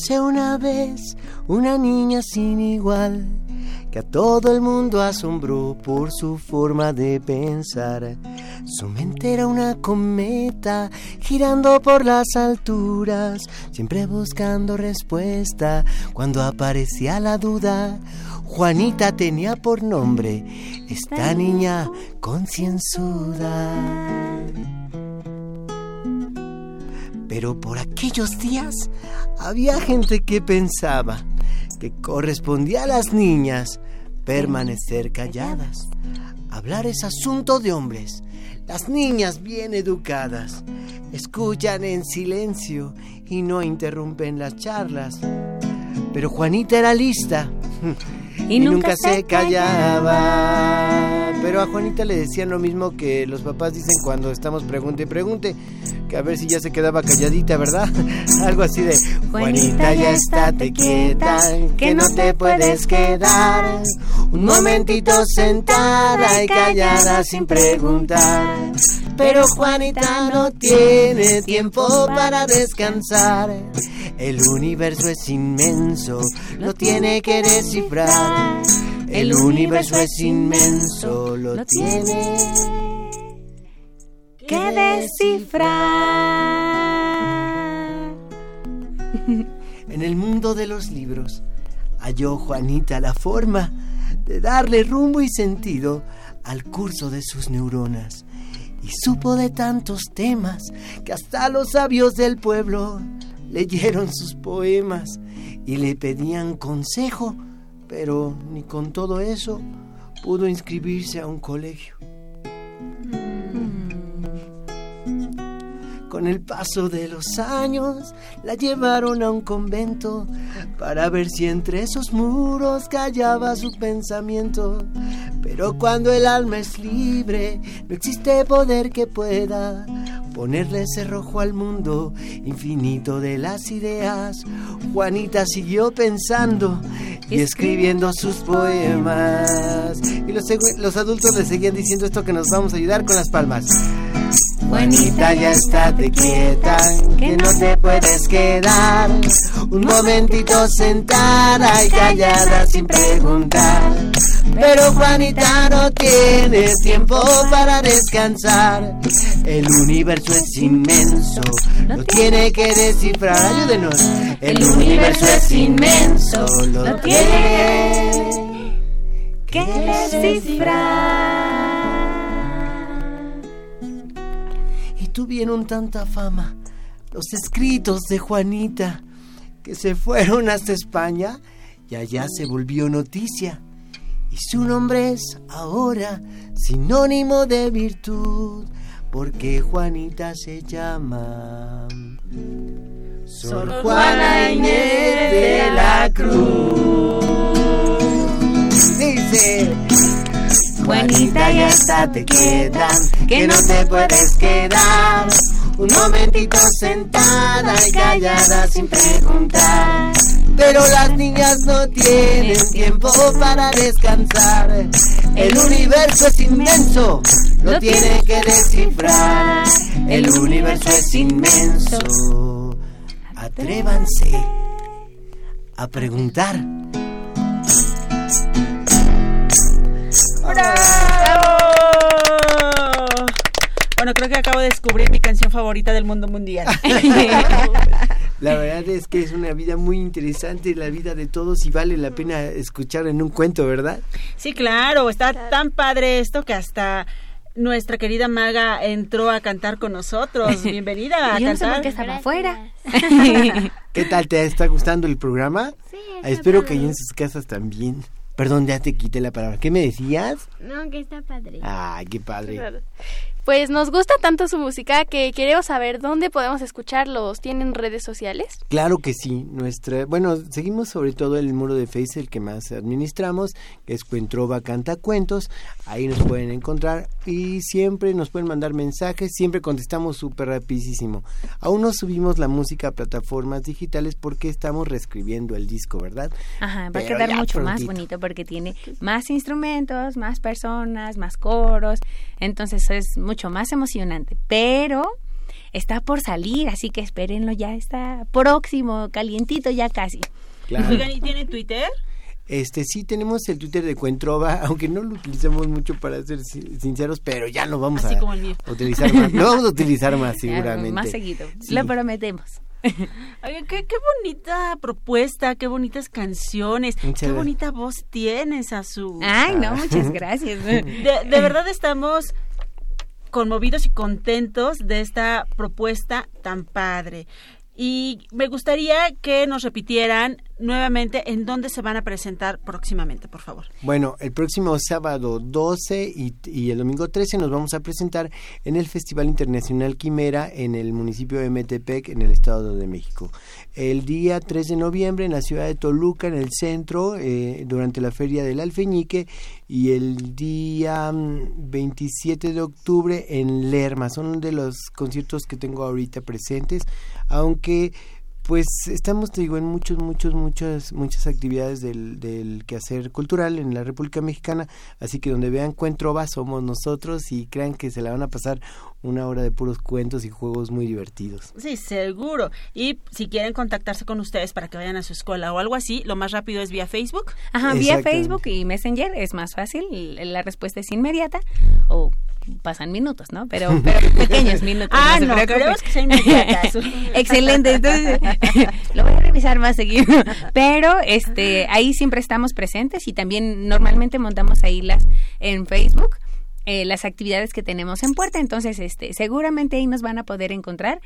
Érase una vez una niña sin igual que a todo el mundo asombró por su forma de pensar. Su mente era una cometa girando por las alturas, siempre buscando respuesta cuando aparecía la duda. Juanita tenía por nombre esta niña concienzuda. Pero por aquellos días había gente que pensaba que correspondía a las niñas permanecer calladas. Hablar es asunto de hombres. Las niñas bien educadas escuchan en silencio y no interrumpen las charlas. Pero Juanita era lista y, nunca, se callaba. Pero a Juanita le decían lo mismo que los papás dicen cuando estamos pregunte y pregunte, que a ver si ya se quedaba calladita, ¿verdad? Algo así de Juanita ya estate quieta, que no te puedes quedar un momentito sentada y callada sin preguntar. Pero Juanita no tiene tiempo para descansar. El universo es inmenso, lo tiene que descifrar. El universo es inmenso, lo tiene que descifrar. En el mundo de los libros halló Juanita la forma de darle rumbo y sentido al curso de sus neuronas. Y supo de tantos temas que hasta los sabios del pueblo leyeron sus poemas y le pedían consejo, pero ni con todo eso pudo inscribirse a un colegio. Con el paso de los años la llevaron a un convento para ver si entre esos muros callaba su pensamiento. Pero cuando el alma es libre, no existe poder que pueda ponerle cerrojo al mundo infinito de las ideas. Juanita siguió pensando y escribiendo sus poemas. Y los, adultos le seguían diciendo esto que nos vamos a ayudar con las palmas. Juanita, ya estate quieta, que no te puedes quedar un momentito sentada y callada sin preguntar. Pero Juanita no tiene tiempo para descansar. El universo es inmenso, lo tiene que descifrar. Ayúdenos. El universo es inmenso, lo tiene que descifrar. tuvieron tanta fama los escritos de Juanita que se fueron hasta España y allá se volvió noticia. Y su nombre es ahora sinónimo de virtud, porque Juanita se llama Sor Juana Inés de la Cruz. Dice. Juanita, ya estate quieta, que no te puedes quedar. Un momentito sentada y callada sin preguntar. Pero las niñas no tienen tiempo para descansar. El universo es inmenso, lo tiene que descifrar. El universo es inmenso. Atrévanse a preguntar. Bueno, creo que acabo de descubrir mi canción favorita del mundo mundial. La verdad es que es una vida muy interesante, la vida de todos y vale la pena escuchar en un cuento, ¿verdad? Sí, claro, está tan padre esto que hasta nuestra querida maga entró a cantar con nosotros. Bienvenida a Yo cantar. No sé que estaba afuera. ¿Qué tal? ¿Te está gustando el programa? Sí. Espero que ahí en sus casas también. Perdón, ya te quité la palabra. ¿Qué me decías? No, que está padre. Ay, qué padre. Pues nos gusta tanto su música que queremos saber dónde podemos escucharlos. ¿Tienen redes sociales? Claro que sí. Nuestra, bueno, seguimos sobre todo el muro de Facebook, el que más administramos, que es Cuentrova Canta Cuentos. Ahí nos pueden encontrar y siempre nos pueden mandar mensajes. Siempre contestamos súper rapidísimo. Aún no subimos la música a plataformas digitales porque estamos reescribiendo el disco, ¿verdad? Ajá, va a quedar mucho más bonito porque tiene más instrumentos, más personas, más coros, entonces es mucho más emocionante. Pero está por salir, así que espérenlo, ya está próximo, calientito ya casi. Claro. ¿y tiene Twitter? Este sí tenemos el Twitter de Cuentrova, aunque no lo utilizamos mucho para ser sinceros, pero ya lo vamos a, utilizar más. Lo vamos a utilizar más seguramente. más seguido. Lo prometemos. Oye, qué, qué, bonita propuesta, qué bonitas canciones, qué bonita voz tienes, Azul. Ay, no, muchas gracias. De, de verdad estamos conmovidos y contentos de esta propuesta tan padre. Y me gustaría que nos repitieran nuevamente en dónde se van a presentar próximamente, por favor. Bueno, el próximo sábado 12 y, el domingo 13 nos vamos a presentar en el Festival Internacional Quimera en el municipio de Metepec, en el Estado de México. El día 3 de noviembre en la ciudad de Toluca, en el centro, eh, durante la Feria del Alfeñique, y el día 27 mm, de octubre en Lerma. Son de los conciertos que tengo ahorita presentes, aunque pues estamos, te digo, en muchos, muchos, muchas, muchas actividades del, del quehacer cultural en la República Mexicana, así que donde vean Cuentrova somos nosotros y crean que se la van a pasar una hora de puros cuentos y juegos muy divertidos. Sí, seguro. Y si quieren contactarse con ustedes para que vayan a su escuela o algo así, lo más rápido es vía Facebook. Ajá, vía Facebook y Messenger es más fácil, la respuesta es inmediata o pasan minutos, ¿no? Pero, pero pequeños minutos. ah, no, queremos que sea inmediatas. Excelente, entonces lo voy a revisar más seguido. Pero este ahí siempre estamos presentes y también normalmente montamos ahí las en Facebook. Eh, las actividades que tenemos en puerta entonces este seguramente ahí nos van a poder encontrar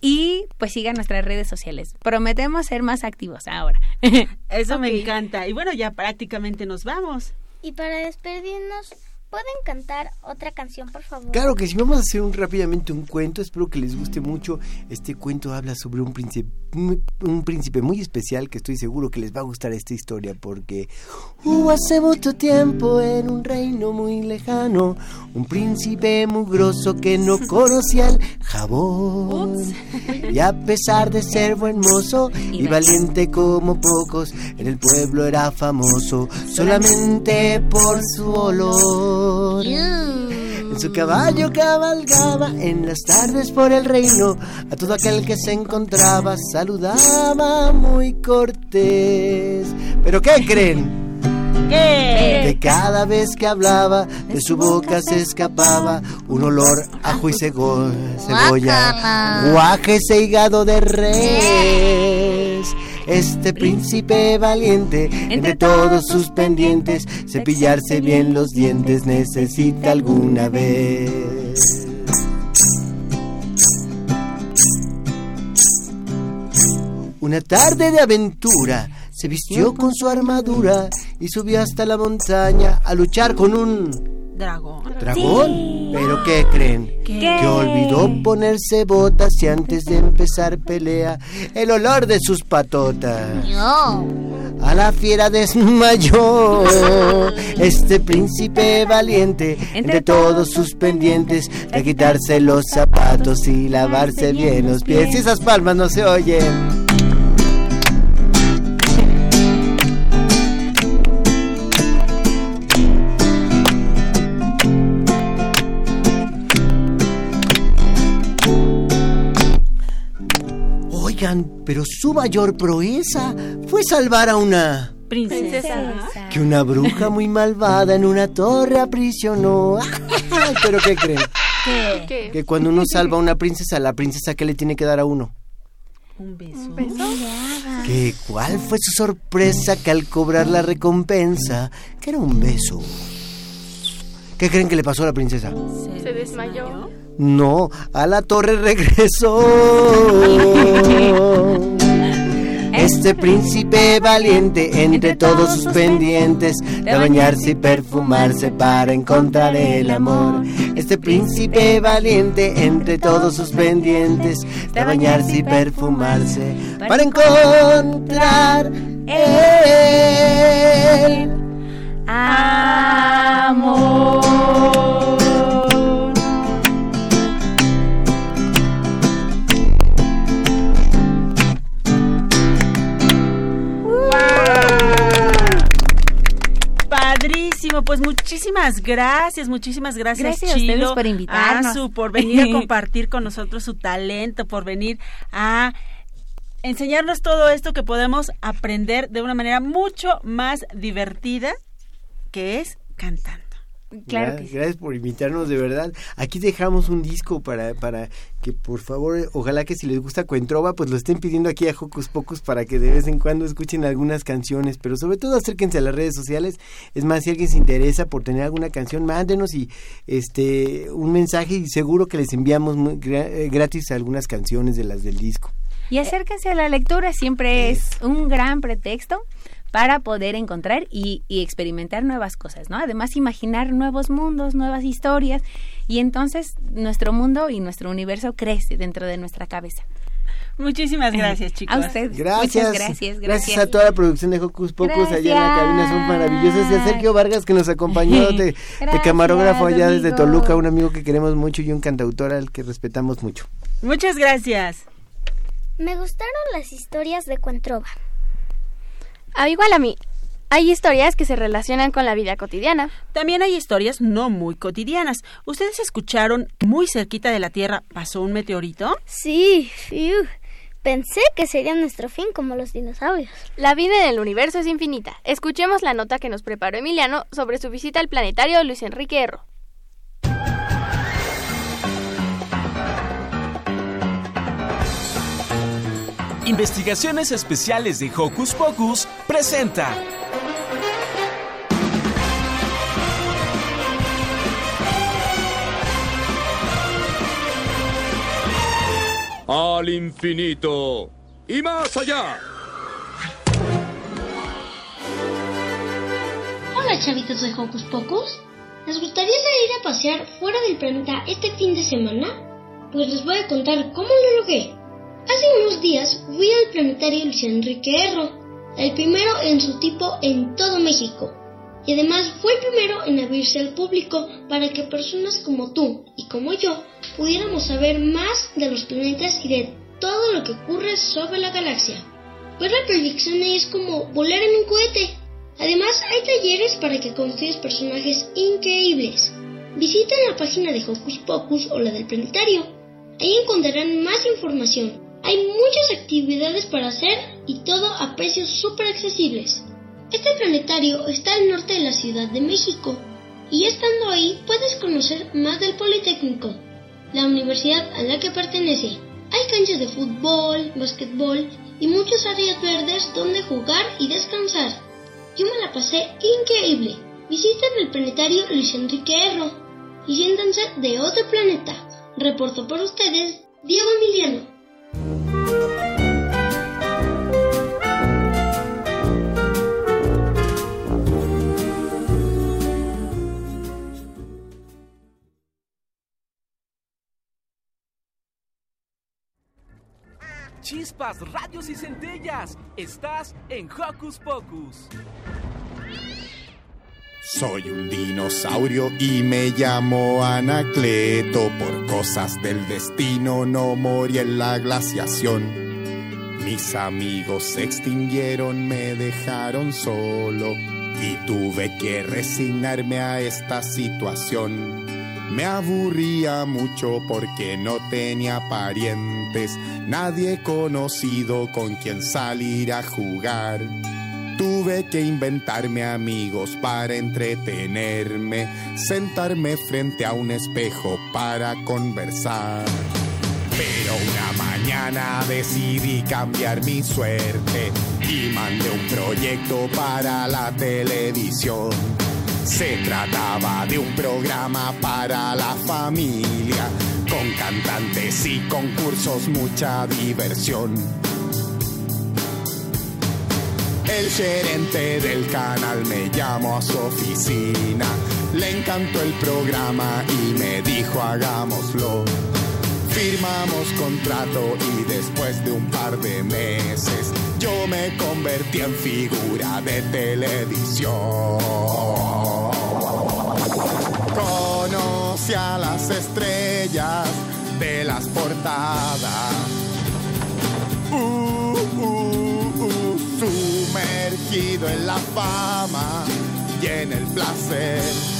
y pues sigan nuestras redes sociales. Prometemos ser más activos ahora. Eso me encanta. Y bueno, ya prácticamente nos vamos. Y para despedirnos, ¿Pueden cantar otra canción, por favor? Claro que sí, vamos a hacer un, rápidamente un cuento, espero que les guste mucho. Este cuento habla sobre un príncipe, un príncipe muy especial que estoy seguro que les va a gustar esta historia porque hubo hace mucho tiempo en un reino muy lejano un príncipe mugroso que no conocía el jabón. Y a pesar de ser buen mozo y valiente como pocos, en el pueblo era famoso solamente por su olor. En su caballo cabalgaba en las tardes por el reino, a todo aquel que se encontraba saludaba muy cortés. ¿Pero qué creen? ¿Qué? De cada vez que hablaba, de su boca se escapaba un olor a ajo y cebolla, guajes e hígado de res. Este príncipe valiente, entre todos sus pendientes, cepillarse bien los dientes necesita alguna vez. Una tarde de aventura, se vistió con su armadura y subió hasta la montaña a luchar con un Dragón. ¿Dragón? ¿Pero qué creen? Que olvidó ponerse botas y antes de empezar pelea, el olor de sus patotas. No. A la fiera desmayó este príncipe valiente entre todos sus pendientes de quitarse los zapatos y lavarse bien los pies. Y esas palmas no se oyen. Pero su mayor proeza fue salvar a una princesa. Que una bruja muy malvada en una torre aprisionó. ¿Pero qué creen? ¿Qué? Que cuando uno salva a una princesa, la princesa ¿qué le tiene que dar a uno? Un beso. ¿Un beso? ¿Que cuál fue su sorpresa que al cobrar la recompensa, que era un beso? ¿Qué creen que le pasó a la princesa? Se, desmayó. No, a la torre regresó. Este príncipe valiente entre todos sus pendientes de bañarse y perfumarse para encontrar el amor. Este príncipe valiente entre todos sus pendientes de bañarse y perfumarse para encontrar el amor. Buenísimo, pues muchísimas gracias, muchísimas gracias, Gracias a ustedes por invitarnos. Por venir a compartir con nosotros su talento, por venir a enseñarnos todo esto que podemos aprender de una manera mucho más divertida, que es cantando. Claro Gra- que sí. Gracias por invitarnos, de verdad. Aquí dejamos un disco para, para que, por favor, ojalá que si les gusta Cuentrova, pues lo estén pidiendo aquí a Hocus Pocus para que de vez en cuando escuchen algunas canciones, pero sobre todo acérquense a las redes sociales. Es más, si alguien se interesa por tener alguna canción, mándenos y este un mensaje y seguro que les enviamos muy eh, gratis algunas canciones de las del disco. Y acérquense a la lectura, siempre es un gran pretexto para poder encontrar y, y experimentar nuevas cosas, ¿no? Además, imaginar nuevos mundos, nuevas historias, y entonces nuestro mundo y nuestro universo crece dentro de nuestra cabeza. Muchísimas gracias, chicos. A ustedes. Gracias. Muchas gracias, Gracias a toda la producción de Hocus Pocus allá en la cabina, son maravillosos. Y a Sergio Vargas que nos acompañó de, camarógrafo allá desde. Toluca, un amigo que queremos mucho y un cantautor al que respetamos mucho. Muchas gracias. Me gustaron las historias de Cuentrova. Ah, igual a mí. Hay historias que se relacionan con la vida cotidiana. También hay historias no muy cotidianas. ¿Ustedes escucharon muy cerquita de la Tierra pasó un meteorito? Sí, fiu. Pensé que sería nuestro fin como los dinosaurios. La vida en el universo es infinita. Escuchemos la nota que nos preparó Emiliano sobre su visita al planetario Luis Enrique Erro. Investigaciones Especiales de Hocus Pocus presenta. Al infinito y más allá. Hola chavitos de Hocus Pocus. ¿Les gustaría salir a pasear fuera del planeta este fin de semana? Pues les voy a contar cómo lo logré. Hace unos días fui al planetario Luis Enrique Erro, el primero en su tipo en todo México. Y además fue el primero en abrirse al público para que personas como tú y como yo pudiéramos saber más de los planetas y de todo lo que ocurre sobre la galaxia. Ver la proyección es como volar en un cohete. Además, hay talleres para que confíes personajes increíbles. Visita la página de Hocus Pocus o la del planetario. Ahí encontrarán más información. Hay muchas actividades para hacer y todo a precios súper accesibles. Este planetario está al norte de la Ciudad de México y estando ahí puedes conocer más del Politécnico, la universidad a la que pertenece. Hay canchas de fútbol, basquetbol y muchas áreas verdes donde jugar y descansar. Yo me la pasé increíble. Visiten el planetario Luis Enrique Erro y siéntanse de otro planeta. Reporto por ustedes, Diego Emiliano. Chispas, radios y centellas. Estás en Hocus Pocus. Soy un dinosaurio y me llamo Anacleto. Por cosas del destino no morí en la glaciación. Mis amigos se extinguieron, me dejaron solo y tuve que resignarme a esta situación. Me aburría mucho porque no tenía parientes, nadie conocido con quien salir a jugar. Tuve que inventarme amigos para entretenerme, sentarme frente a un espejo para conversar. Pero una mañana decidí cambiar mi suerte y mandé un proyecto para la televisión. Se trataba de un programa para la familia, con cantantes y concursos, mucha diversión. El gerente del canal me llamó a su oficina, le encantó el programa y me dijo hagámoslo. Firmamos contrato y después de un par de meses yo me convertí en figura de televisión. Conocí a las estrellas de las portadas. Uh, uh, uh, sumergido en la fama y en el placer.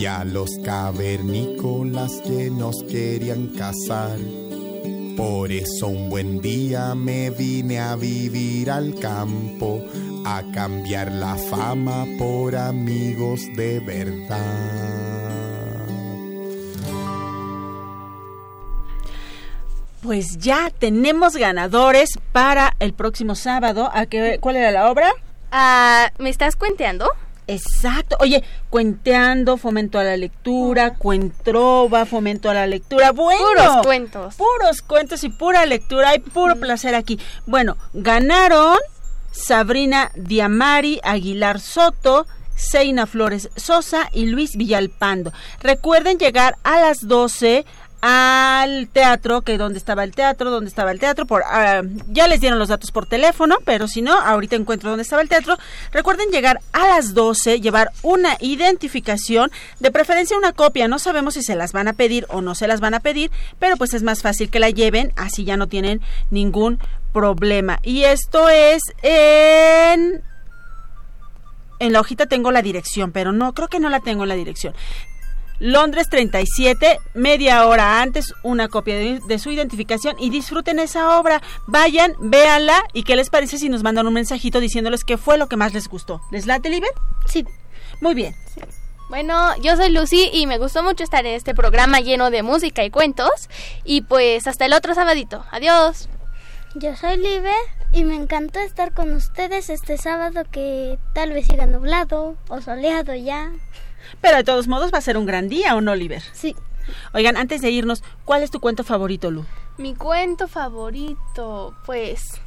y a los cavernícolas que nos querían cazar. Por eso un buen día me vine a vivir al campo, a cambiar la fama por amigos de verdad. Pues ya tenemos ganadores para el próximo sábado. ¿A qué, ¿Cuál era la obra? Ah, ¿Me estás cuenteando? Exacto. Oye, cuenteando, fomento a la lectura, cuentrova, fomento a la lectura. Bueno, Puros cuentos. Puros cuentos y pura lectura. Hay puro placer aquí. Bueno, ganaron Sabrina Diamari Aguilar Soto, Seina Flores Sosa y Luis Villalpando. Recuerden llegar a las 12 al teatro, que donde estaba el teatro, donde estaba el teatro, por ah, ya les dieron los datos por teléfono, pero si no, ahorita encuentro dónde estaba el teatro. Recuerden llegar a las 12, llevar una identificación, de preferencia una copia, no sabemos si se las van a pedir o no se las van a pedir, pero pues es más fácil que la lleven, así ya no tienen ningún problema. Y esto es en en la hojita tengo la dirección, pero no, creo que no la tengo en la dirección. Londres 37, media hora antes, una copia de, de, su identificación y disfruten esa obra. Vayan, véanla y qué les parece si nos mandan un mensajito diciéndoles qué fue lo que más les gustó. ¿Les late, Liber? Sí. Muy bien. Sí. Bueno, yo soy Lucy y me gustó mucho estar en este programa lleno de música y cuentos. Y pues hasta el otro sabadito. Adiós. Yo soy Liber y me encantó estar con ustedes este sábado que tal vez siga nublado o soleado ya. Pero de todos modos va a ser un gran día, ¿o no, Oliver? Sí. Oigan, antes de irnos, ¿cuál es tu cuento favorito, Lu? Mi cuento favorito, pues...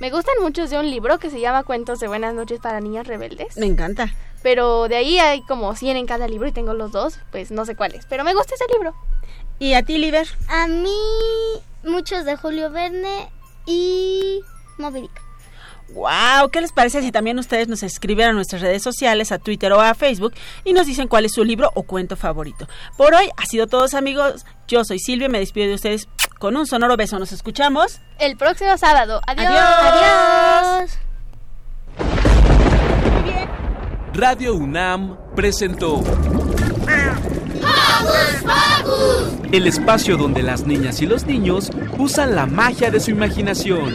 Me gustan muchos de un libro que se llama Cuentos de Buenas noches para niñas rebeldes. Me encanta. Pero de ahí hay como 100 en cada libro y tengo los dos, pues no sé cuáles. Pero me gusta ese libro. ¿Y a ti, Liber? A mí, muchos de Julio Verne y Moby Dick. ¡Wow! ¿Qué les parece si también ustedes nos escriben a nuestras redes sociales, a Twitter o a Facebook y nos dicen cuál es su libro o cuento favorito? Por hoy ha sido todos amigos. Yo soy Silvia, me despido de ustedes con un sonoro beso. Nos escuchamos el próximo sábado. Adiós. Adiós. Muy bien. Radio UNAM presentó el espacio donde las niñas y los niños usan la magia de su imaginación.